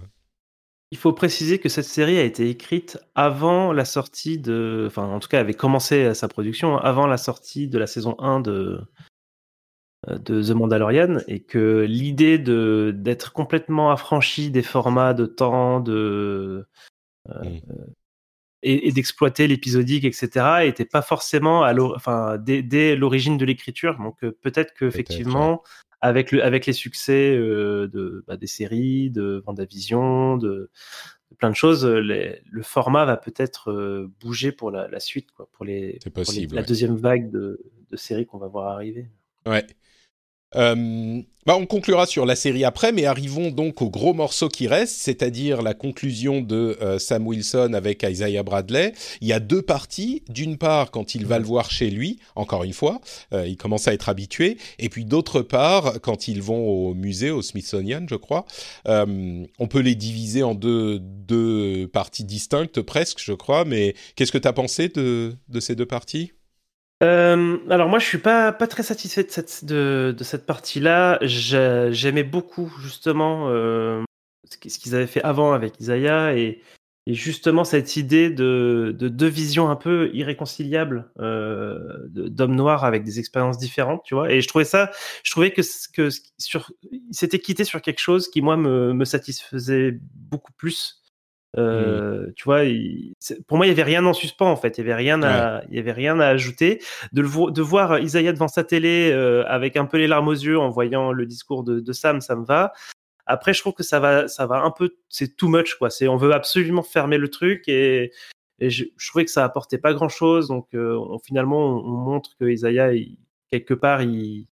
Il faut préciser que cette série a été écrite avant la sortie de. Enfin, en tout cas, avait commencé sa production avant la sortie de la saison 1 de, euh, de The Mandalorian et que l'idée de d'être complètement affranchi des formats de temps, de. euh, Mm. et, et d'exploiter l'épisodique, etc., était pas forcément à enfin, dès, dès l'origine de l'écriture. Donc euh, peut-être que effectivement, avec, le, avec les succès euh, de, bah, des séries, de Vendavision, de, de plein de choses, euh, les- le format va peut-être euh, bouger pour la, la suite, quoi, pour, les, pour la ouais. deuxième vague de, de séries qu'on va voir arriver. Ouais. Euh, bah on conclura sur la série après, mais arrivons donc au gros morceau qui reste, c'est-à-dire la conclusion de euh, Sam Wilson avec Isaiah Bradley. Il y a deux parties. D'une part, quand il va le voir chez lui, encore une fois, euh, il commence à être habitué. Et puis d'autre part, quand ils vont au musée, au Smithsonian, je crois, euh, on peut les diviser en deux, deux parties distinctes presque, je crois. Mais qu'est-ce que tu as pensé de, de ces deux parties? Euh, alors moi, je suis pas pas très satisfait de cette de, de cette partie-là. J'ai- J'aimais beaucoup justement euh, ce qu- ce qu'ils avaient fait avant avec Isaiah et, et justement cette idée de, de deux visions un peu irréconciliables euh, d'hommes noirs avec des expériences différentes, tu vois. Et je trouvais ça, je trouvais que que sur, quitté sur quelque chose qui moi me, me satisfaisait beaucoup plus. Euh, Tu vois, il- pour moi, il y avait rien en suspens en fait. Il y avait rien à, il y avait rien à ajouter. De, le vo- de voir Isaiah devant sa télé euh, avec un peu les larmes aux yeux en voyant le discours de, de Sam, ça me va. Après, je trouve que ça va, ça va un peu, c'est too much quoi. C'est, on veut absolument fermer le truc et, et je, je trouvais que ça apportait pas grand chose. Donc, euh, on- finalement, on, on montre que Isaiah, il- quelque part, il,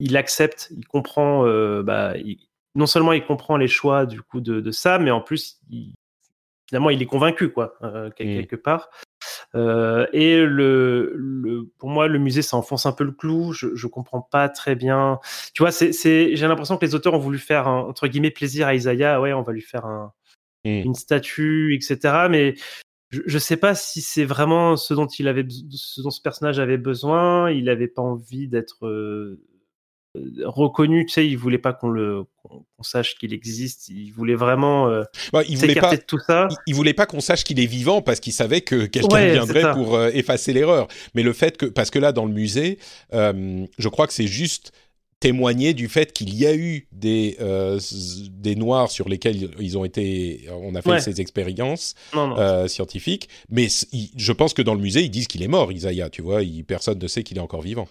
il accepte, il comprend. bah, il- non seulement il comprend les choix du coup de, de Sam, mais en plus, il, finalement, il est convaincu quoi, euh, Mm. quelque part. Euh, et le, le, pour moi, le musée, ça enfonce un peu le clou. Je, je comprends pas très bien. Tu vois, c'est, j'ai l'impression que les auteurs ont voulu faire un, entre guillemets plaisir à Isaiah. Ouais, on va lui faire un, Mm. une statue, etc. Mais je, je sais pas si c'est vraiment ce dont il avait, ce dont ce personnage avait besoin. Il avait pas envie d'être euh, reconnu. Tu sais, il voulait pas qu'on le, qu'on, sache qu'il existe. Il voulait vraiment euh, Bah, Il voulait pas. de tout ça. il, il voulait pas qu'on sache qu'il est vivant parce qu'il savait que quelqu'un Ouais, viendrait pour euh, effacer l'erreur. Mais le fait que, parce que là, dans le musée, euh, je crois que c'est juste témoigner du fait qu'il y a eu des euh, des noirs sur lesquels ils ont été on a fait ces expériences scientifiques mais je pense que dans le musée ils disent qu'il est mort Isaiah tu vois il, personne ne sait qu'il est encore vivant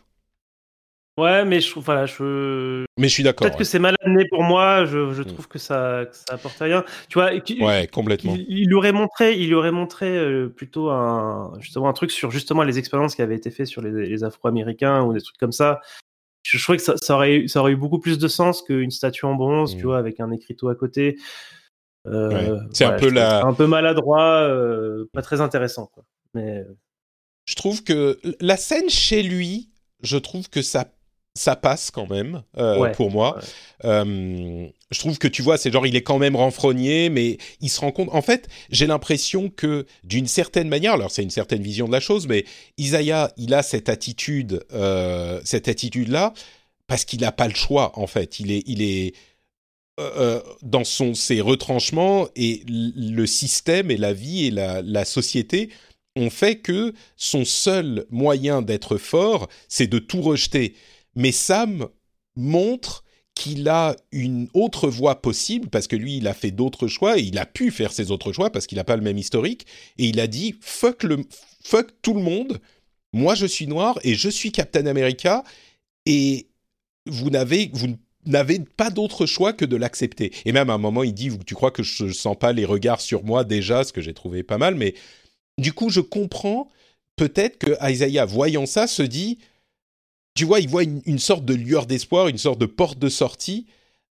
ouais mais je voilà je mais je suis d'accord peut-être que c'est mal amené pour moi je, je trouve que ça que ça apporte rien tu vois ouais complètement il, aurait montré il aurait montré euh, plutôt un justement un truc sur justement les expériences qui avaient été faites sur les, les Afro-Américains ou des trucs comme ça je, trouvais que ça, ça, aurait, ça aurait eu beaucoup plus de sens qu'une statue en bronze, tu mmh. vois, avec un écriteau à côté. Euh, c'est un peu la... un peu maladroit, euh, pas très intéressant, quoi. Mais je trouve que la scène chez lui, je trouve que ça ça passe quand même euh, pour moi. Euh, je trouve que tu vois, c'est genre il est quand même renfrogné, mais il se rend compte. En fait, j'ai l'impression que d'une certaine manière, alors c'est une certaine vision de la chose, mais Isaiah, il a cette attitude, euh, cette attitude là, parce qu'il n'a pas le choix. En fait, il est, il est dans son ses retranchements et le système et la vie et la, la société ont fait que son seul moyen d'être fort, c'est de tout rejeter. Mais Sam montre qu'il a une autre voie possible parce que lui, il a fait d'autres choix et il a pu faire ses autres choix parce qu'il n'a pas le même historique. Et il a dit fuck, tout le monde. Moi, je suis noir et je suis Captain America et vous n'avez n'avez pas d'autre choix que de l'accepter. Et même à un moment, il dit tu crois que je sens pas les regards sur moi déjà, ce que j'ai trouvé pas mal. Mais du coup, je comprends peut-être que Isaiah, voyant ça, se dit tu vois, il voit une, sorte de lueur d'espoir, une sorte de porte de sortie,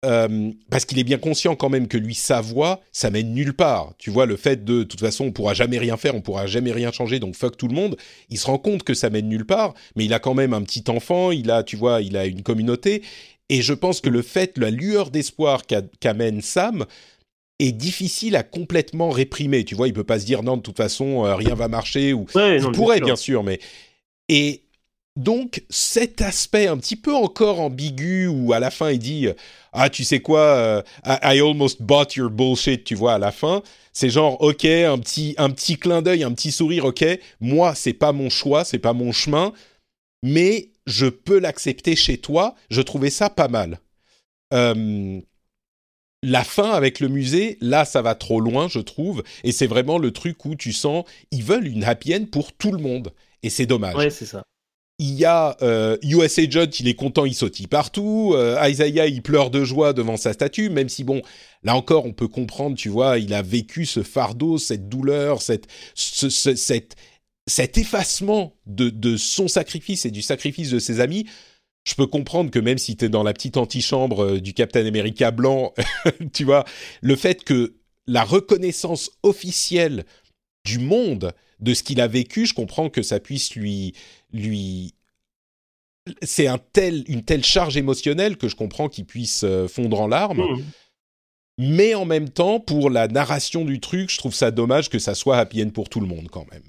euh, parce qu'il est bien conscient quand même que lui, sa voix, ça mène nulle part. Tu vois, le fait de, de toute façon, on pourra jamais rien faire, on pourra jamais rien changer, donc fuck tout le monde. Il se rend compte que ça mène nulle part, mais il a quand même un petit enfant, il a, tu vois, il a une communauté, et je pense que le fait, la lueur d'espoir qu'amène Sam, est difficile à complètement réprimer. Tu vois, il peut pas se dire non, de toute façon, euh, rien va marcher, ou il pourrait bien sûr, mais et donc cet aspect un petit peu encore ambigu où à la fin il dit ah tu sais quoi euh, I, almost bought your bullshit tu vois à la fin c'est genre ok un petit un petit clin d'œil un petit sourire ok moi c'est pas mon choix c'est pas mon chemin mais je peux l'accepter chez toi je trouvais ça pas mal euh, la fin avec le musée, là, ça va trop loin, je trouve. Et c'est vraiment le truc où tu sens, ils veulent une happy end pour tout le monde. Et c'est dommage. Ouais, c'est ça il y a euh, USA Judd, il est content, il sautille partout. Euh, Isaiah, il pleure de joie devant sa statue, même si bon, là encore, on peut comprendre, tu vois, il a vécu ce fardeau, cette douleur, cette, cet effacement de, de son sacrifice et du sacrifice de ses amis. Je peux comprendre que même si tu es dans la petite antichambre euh, du Captain America blanc, *laughs* tu vois, le fait que la reconnaissance officielle du monde de ce qu'il a vécu, je comprends que ça puisse lui lui c'est un tel, une telle charge émotionnelle que je comprends qu'il puisse euh, fondre en larmes. Mmh. Mais en même temps, pour la narration du truc, je trouve ça dommage que ça soit happy end pour tout le monde quand même.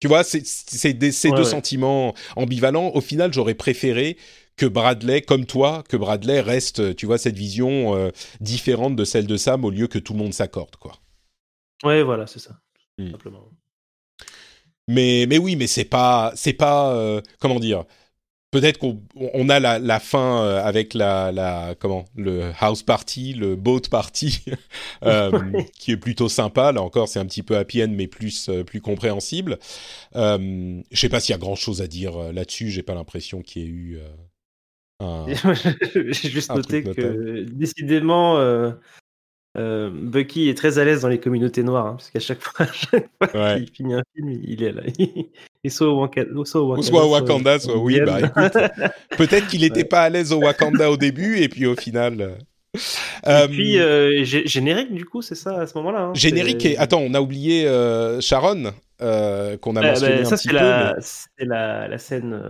Tu vois, c'est ces deux sentiments ambivalents. Au final, j'aurais préféré que Bradley, comme toi, que Bradley reste, tu vois, cette vision euh, différente de celle de Sam au lieu que tout le monde s'accorde, quoi. Ouais, voilà, c'est ça. Mmh. Simplement. Mais, mais oui, mais c'est pas, c'est pas, euh, comment dire. Peut-être qu'on on a la, la fin euh, avec la, la, comment, le house party, le boat party, *laughs* euh, *laughs* qui est plutôt sympa. Là encore, c'est un petit peu happy end, mais plus, plus compréhensible. Euh, je sais pas s'il y a grand chose à dire là-dessus. J'ai pas l'impression qu'il y ait eu. un, *laughs* J'ai juste noté que décidément, euh, Bucky est très à l'aise dans les communautés noires, hein, parce qu'à chaque fois, *laughs* qu'il finit un film, il est là. *laughs* il soit au Wakanda, soit au Wakanda, soit, oui, bah écoute, *laughs* peut-être qu'il n'était pas à l'aise au Wakanda au début, et puis au final. Euh, et puis euh, générique du coup c'est ça à ce moment-là. Hein, générique et attends on a oublié Sharon qu'on a mentionné ben, un petit peu. C'est la, la, scène.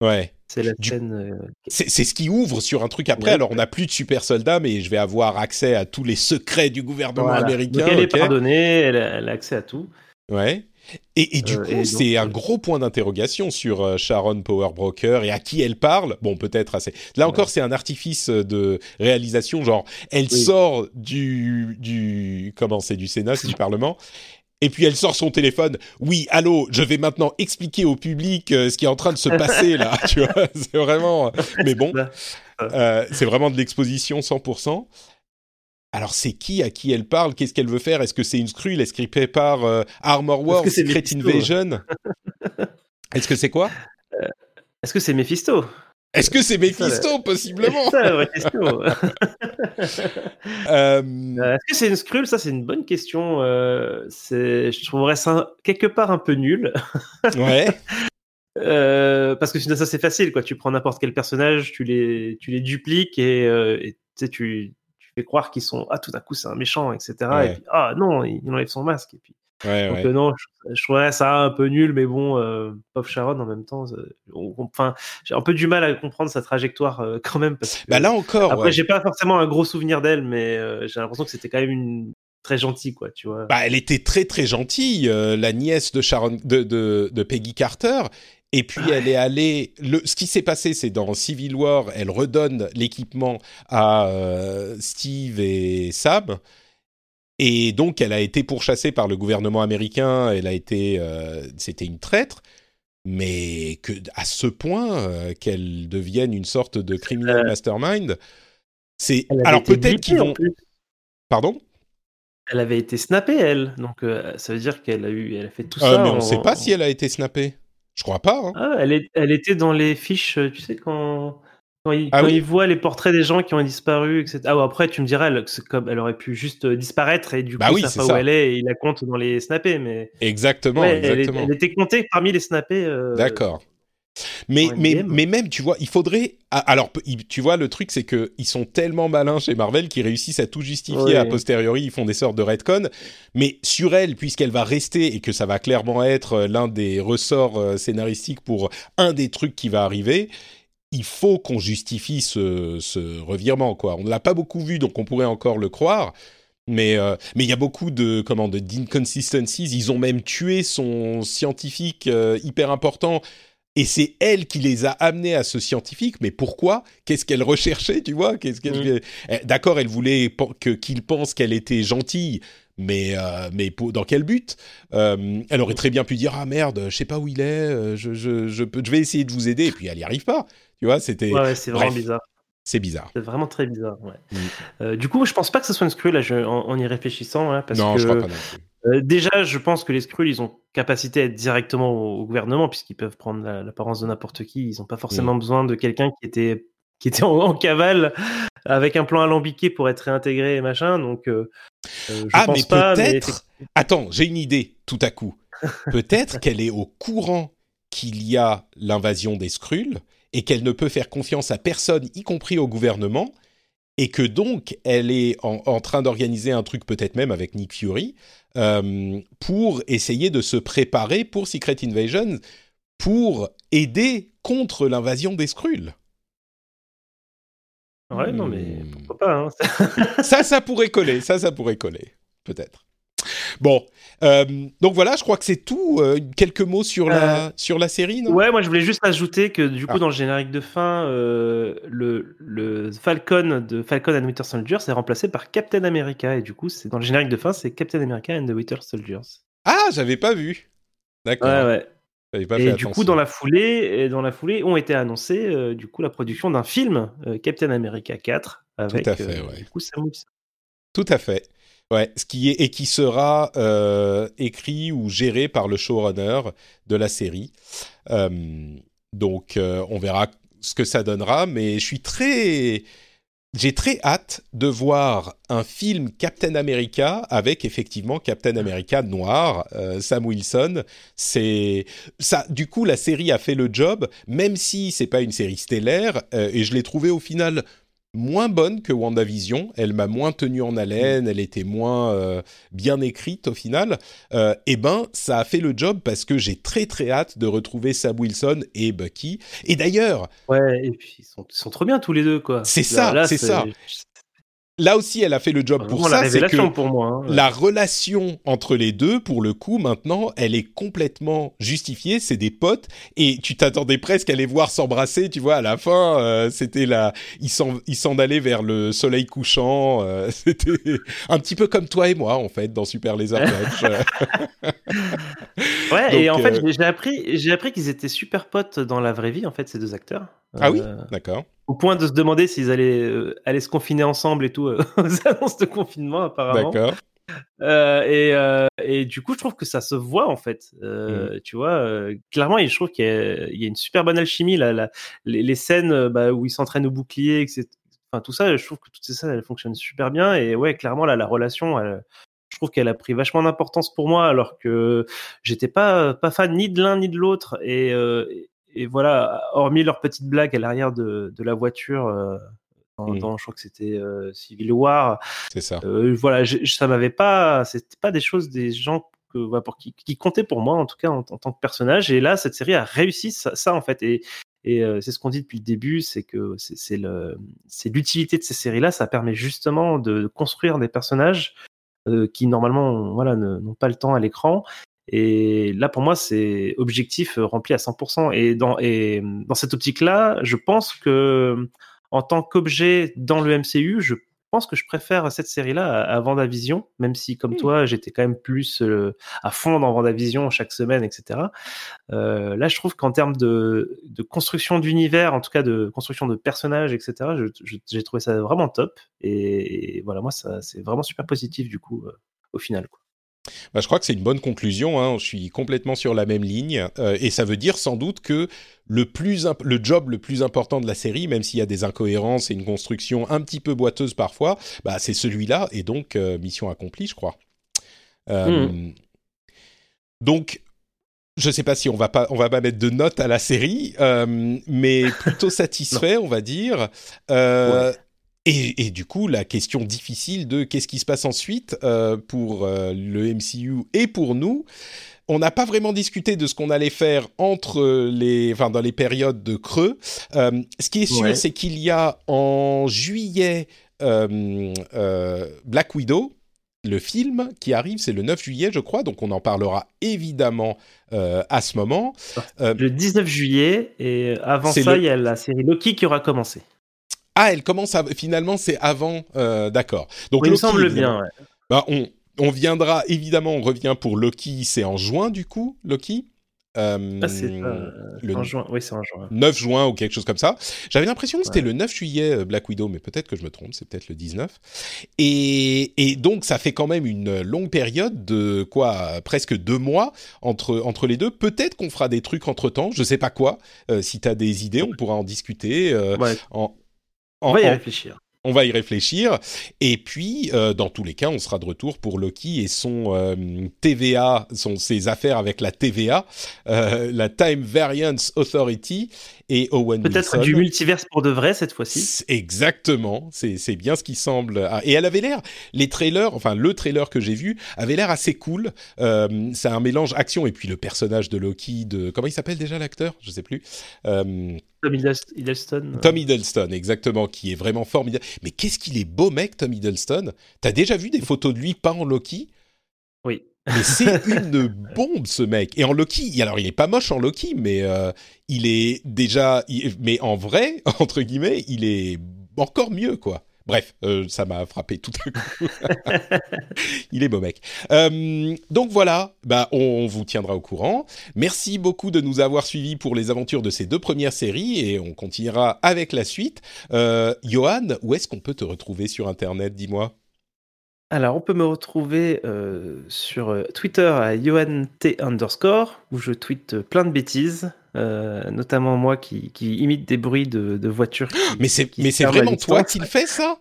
Ouais. C'est la scène. Euh, c'est ce qui ouvre sur un truc après. Alors, on n'a plus de super soldats, mais je vais avoir accès à tous les secrets du gouvernement américain. Donc, elle est pardonnée, elle a, accès à tout. Ouais. Et, et du euh, coup, c'est un gros point d'interrogation sur euh, Sharon Power Broker et à qui elle parle. Bon, peut-être assez. Là encore, c'est un artifice de réalisation. Genre, elle sort du du comment c'est du Sénat, c'est du Parlement Et puis elle sort son téléphone. Oui, allô, je vais maintenant expliquer au public euh, ce qui est en train de se passer là. *laughs* tu vois, c'est vraiment. Mais bon, euh, c'est vraiment de l'exposition 100%. Alors c'est qui à qui elle parle? Qu'est-ce qu'elle veut faire? Est-ce que c'est une scrule? Est-ce qu'elle prépare euh, Armor Wars, Secret Invasion? *laughs* Est-ce que c'est quoi? Est-ce que c'est Mephisto? Est-ce que c'est Mephisto, possiblement C'est la vraie question. euh... Est-ce que c'est une Skrull Ça, c'est une bonne question. Euh, je trouverais ça quelque part un peu nul. *laughs* ouais. Euh, parce que sinon, ça, c'est facile. Quoi. Tu prends n'importe quel personnage, tu les, tu les dupliques et, euh, et tu, tu fais croire qu'ils sont... Ah, tout à coup, c'est un méchant, etc. Et puis, ah non, il enlève son masque. Et puis... Ouais, Donc ouais. euh, non, je, je trouverais ça un peu nul, mais bon, euh, pauvre Sharon en même temps. euh, Enfin, j'ai un peu du mal à comprendre sa trajectoire euh, *laughs* quand même. Parce que, Bah là encore. après, ouais. j'ai pas forcément un gros souvenir d'elle, mais euh, j'ai l'impression que c'était quand même une très gentille, quoi, tu vois. Bah, elle était très très gentille, la nièce de Sharon, de, de, de Peggy Carter. Et puis elle est allée. Le, ce qui s'est passé, c'est dans Civil War, elle redonne l'équipement à Steve et Sam. Et donc, elle a été pourchassée par le gouvernement américain. Elle a été, euh, c'était une traître, mais que à ce point euh, qu'elle devienne une sorte de criminal Euh, mastermind. C'est alors peut-être qu'ils vont. Pardon? Elle avait été snappée, elle. Donc, euh, ça veut dire qu'elle a eu, elle a fait tout Euh, ça. mais on ne sait pas si elle a été snappée. Je crois pas. Hein. Ah, elle, est, elle était dans les fiches, tu sais, quand, quand, il, Ah quand oui il voit les portraits des gens qui ont disparu, etc. Ah, ouais, après, tu me dirais, elle, comme, elle aurait pu juste euh, disparaître et du Bah coup, oui, ça pas où elle est et il la compte dans les snappés. Mais Exactement, ouais, exactement. elle était comptée parmi les snappés. euh, D'accord. Mais, mais, mais même, tu vois, il faudrait. ah, Alors, tu vois, le truc, c'est que ils sont tellement malins chez Marvel qu'ils réussissent à tout justifier Oui. a posteriori. Ils font des sortes de retcon. Mais sur elle, puisqu'elle va rester et que ça va clairement être euh, l'un des ressorts scénaristiques pour un des trucs qui va arriver, il faut qu'on justifie ce, ce revirement, quoi. On ne l'a pas beaucoup vu, donc on pourrait encore le croire. Mais euh, mais il y a beaucoup de comment de d'inconsistencies. Ils ont même tué son scientifique euh, hyper important et c'est elle qui les a amenés à ce scientifique. Mais pourquoi? Qu'est-ce qu'elle recherchait, tu vois? Qu'est-ce qu'elle Eh, D'accord, elle voulait que qu'il pense qu'elle était gentille, mais euh, mais pour- dans quel but? Euh, Elle aurait très bien pu dire ah merde, je sais pas où il est, euh, je je je, peux, je vais essayer de vous aider. Et puis elle y arrive pas. Tu vois, c'était Ouais, ouais, c'est vraiment bizarre. c'est bizarre. C'est vraiment très bizarre. Ouais. Mm. Euh, du coup, je pense pas que ce soit une Skrull là, je- en, en y réfléchissant, là, parce non, que je crois pas non plus. Euh, déjà, je pense que les Skrulls, ils ont capacité à être directement au, au gouvernement, puisqu'ils peuvent prendre la- l'apparence de n'importe qui. Ils n'ont pas Mm. forcément besoin de quelqu'un qui était, qui était en, en cavale avec un plan alambiqué pour être réintégré et machin. Donc, euh, euh, je Ah, pense mais peut-être. Attends, j'ai une idée tout à coup. *laughs* Peut-être qu'elle est au courant qu'il y a l'invasion des Skrulls et qu'elle ne peut faire confiance à personne, y compris au gouvernement, et que donc elle est en, en train d'organiser un truc peut-être même avec Nick Fury euh, pour essayer de se préparer pour Secret Invasion, pour aider contre l'invasion des Skrulls. Ouais, non, mais Hmm. pourquoi pas. hein. *laughs* ça, ça pourrait coller. Ça, ça pourrait coller. Peut-être. Bon, euh, donc voilà, je crois que c'est tout. Euh, quelques mots sur la sur la série, non? Ouais, moi je voulais juste ajouter que du coup Ah. dans le générique de fin, euh, le, le Falcon de Falcon and Winter Soldier c'est remplacé par Captain America et du coup c'est dans le générique de fin c'est Captain America and the Winter Soldiers. Ah, j'avais pas vu. D'accord. Ouais ouais. Pas Et fait du coup dans la foulée, dans la foulée ont été annoncés euh, du coup la production d'un film euh, Captain America 4 avec à fait, euh, ouais. du coup Sam Wilson. Tout à fait. Ouais, ce qui est et qui sera écrit ou géré par le showrunner de la série. Donc, on verra ce que ça donnera, mais je suis très, j'ai très hâte de voir un film Captain America avec effectivement Captain America noir, euh, Sam Wilson. C'est ça. Du coup, la série a fait le job, même si c'est pas une série stellaire, euh, et je l'ai trouvé au final moins bonne que WandaVision. Elle m'a moins tenu en haleine, elle était moins euh, bien écrite au final. Euh, et ben, ça a fait le job parce que j'ai très très hâte de retrouver Sam Wilson et Bucky. Et d'ailleurs, Ouais et puis ils sont, ils sont trop bien tous les deux quoi. C'est ça, c'est ça. Là aussi, elle a fait le job pour la ça. C'est que pour moi. hein. la relation entre les deux, pour le coup, maintenant, elle est complètement justifiée. C'est des potes et tu t'attendais presque à les voir s'embrasser. Tu vois, à la fin, euh, c'était là, ils s'en, ils s'en allaient vers le soleil couchant. euh, *laughs* c'était un petit peu comme toi et moi, en fait, dans Super Laser *laughs* Punch. Ouais, et en fait, euh, j'ai- j'ai appris, j'ai appris qu'ils étaient super potes dans la vraie vie, en fait, ces deux acteurs. ah oui, d'accord. Au point de se demander s'ils allaient euh, aller se confiner ensemble et tout euh, *laughs* aux annonces de confinement, apparemment. D'accord. Euh, et, euh, et du coup, je trouve que ça se voit en fait. Mm. Euh, Tu vois, euh, clairement, je trouve qu'il y, a- il y a une super bonne alchimie. Là, là. Les, les scènes bah, où ils s'entraînent au bouclier, etc. Enfin, tout ça, je trouve que toutes ces scènes, elles fonctionnent super bien. Et ouais, clairement, là, la relation, elle- je trouve qu'elle a pris vachement d'importance pour moi, alors que j'étais pas pas fan ni de l'un ni de l'autre. Et, euh, et voilà, hormis leur petite blague à l'arrière de, de la voiture. euh, dans, Mm. dans- je crois que c'était euh, Civil War. C'est ça. Euh, voilà, je- ça m'avait pas, c'était pas des choses, des gens que, voilà, pour qui, qui comptaient pour moi en tout cas en, en tant que personnage. Et là, cette série a réussi ça, ça, en fait. Et, et c'est ce qu'on dit depuis le début, c'est que c'est l'utilité de ces séries-là. Ça permet justement de construire des personnages euh, qui normalement, voilà, n'ont pas le temps à l'écran. Et là, pour moi, c'est objectif euh, rempli à 100%. Et dans, et dans cette optique-là, je pense que en tant qu'objet dans le MCU, je pense que je préfère cette série-là à, WandaVision, même si, comme Hmm. toi, j'étais quand même plus euh, à fond dans WandaVision chaque semaine, etc. Euh, là, je trouve qu'en termes de, de construction d'univers, en tout cas de construction de personnages, etc., j'ai trouvé ça vraiment top. Et, et voilà, moi, c'est vraiment super positif, du coup, euh, au final. Quoi. Bah, je crois que c'est une bonne conclusion. Hein. Je suis complètement sur la même ligne. Euh, et ça veut dire sans doute que le, plus imp- le job le plus important de la série, même s'il y a des incohérences et une construction un petit peu boiteuse parfois, bah, c'est celui-là. Et donc, euh, mission accomplie, je crois. Euh, Donc, je ne sais pas si on va pas, on va pas mettre de notes à la série, mais plutôt *laughs* satisfait, on va dire. Euh, et, et du coup, la question difficile de qu'est-ce qui se passe ensuite euh, pour euh, le MCU et pour nous. On n'a pas vraiment discuté de ce qu'on allait faire entre les, enfin dans les périodes de creux. Euh, ce qui est sûr, Ouais. c'est qu'il y a en juillet Black Widow, le film qui arrive, c'est le 9 juillet, je crois. Donc on en parlera évidemment euh, à ce moment. Euh, Le 19 juillet, et avant ça, le- il y a la série Loki qui aura commencé. Ah, elle commence à, finalement, c'est avant, euh, d'accord. Donc Oui, il me Loki, semble bien. ouais. Bah, on, on viendra, évidemment, on revient pour Loki, c'est en juin du coup, Loki Euh, Ah, c'est euh, le en juin. Oui, c'est en juin. 9 juin ou quelque chose comme ça. J'avais l'impression que c'était Ouais. le 9 juillet euh, Black Widow, mais peut-être que je me trompe, c'est peut-être le 19. Et, et donc ça fait quand même une longue période de quoi, presque deux mois entre, entre les deux. Peut-être qu'on fera des trucs entre-temps, je sais pas quoi. Euh, si tu as des idées, on pourra en discuter. euh, Ouais, en, on va y réfléchir. on va y réfléchir. Et puis, euh, dans tous les cas, on sera de retour pour Loki et son euh, TVA, son, ses affaires avec la TVA, euh, la Time Variance Authority et Owen Peut-être du multiverse pour de vrai cette fois-ci. Exactement, c'est bien ce qui semble. ah, Et elle avait l'air, les trailers, enfin le trailer que j'ai vu avait l'air assez cool. C'est un mélange action et puis le personnage de Loki, de comment il s'appelle déjà l'acteur, je sais plus. Tom Hiddleston. Euh, Tom Hiddleston, exactement, qui est vraiment formidable. Mais qu'est-ce qu'il est beau mec, Tom Hiddleston? T'as déjà vu des photos de lui pas en Loki? Oui. Mais c'est une bombe ce mec. Et en Loki, alors il est pas moche en Loki, mais euh, il est déjà, il- mais en vrai, *laughs* entre guillemets, il est encore mieux quoi. Bref, euh, ça m'a frappé tout à coup. *laughs* il est beau mec. Euh, donc voilà, bah on, vous tiendra au courant. Merci beaucoup de nous avoir suivis pour les aventures de ces deux premières séries et on continuera avec la suite. Euh, Johan, où est-ce qu'on peut te retrouver sur Internet Dis-moi? Alors, on peut me retrouver sur Twitter à YohanT underscore, où je tweete plein de bêtises, euh, notamment moi qui, qui imite des bruits de, de voitures. qui- Mais c'est mais vraiment toi qui le fais ça?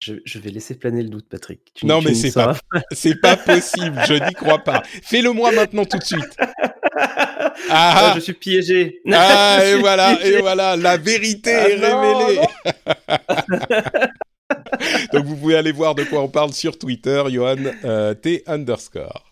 Je, je vais laisser planer le doute, Patrick. Tu- Non, mais c'est sauras. *laughs* C'est pas possible, je n'y crois pas. Fais-le moi maintenant tout de suite. *laughs* Ah, Ah, je suis piégé. ah *laughs* et voilà, piégé. et voilà, la vérité Ah est non, révélée. Donc vous pouvez aller voir de quoi on parle sur Twitter, Johan euh, T underscore.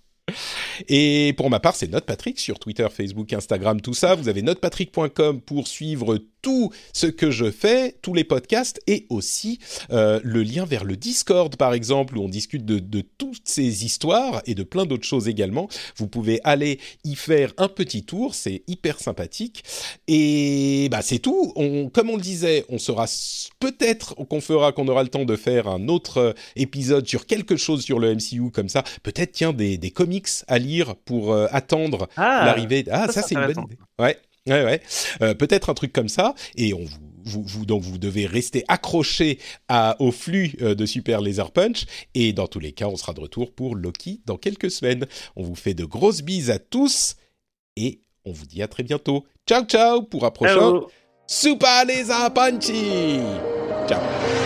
Et pour ma part, c'est Note Patrick sur Twitter, Facebook, Instagram, tout ça. Vous avez notepatrick.com pour suivre tout ce que je fais, tous les podcasts et aussi euh, le lien vers le Discord par exemple où on discute de, de toutes ces histoires et de plein d'autres choses également. Vous pouvez aller y faire un petit tour, c'est hyper sympathique. Et bah c'est tout. On, comme on le disait, on sera peut-être qu'on fera qu'on aura le temps de faire un autre euh, épisode sur quelque chose sur le MCU comme ça. Peut-être tiens des, des comics à lire pour euh, attendre Ah, l'arrivée. Ah, ça, ça, c'est une bonne idée. Ouais. Ouais, ouais. Euh, Peut-être un truc comme ça. Et on vous, vous, vous- donc vous devez rester accroché à, au flux euh, de Super Laser Punch. Et dans tous les cas, on sera de retour pour Loki dans quelques semaines. On vous fait de grosses bises à tous et on vous dit à très bientôt. Ciao, ciao pour un prochain. Super Laser Punchy. Ciao.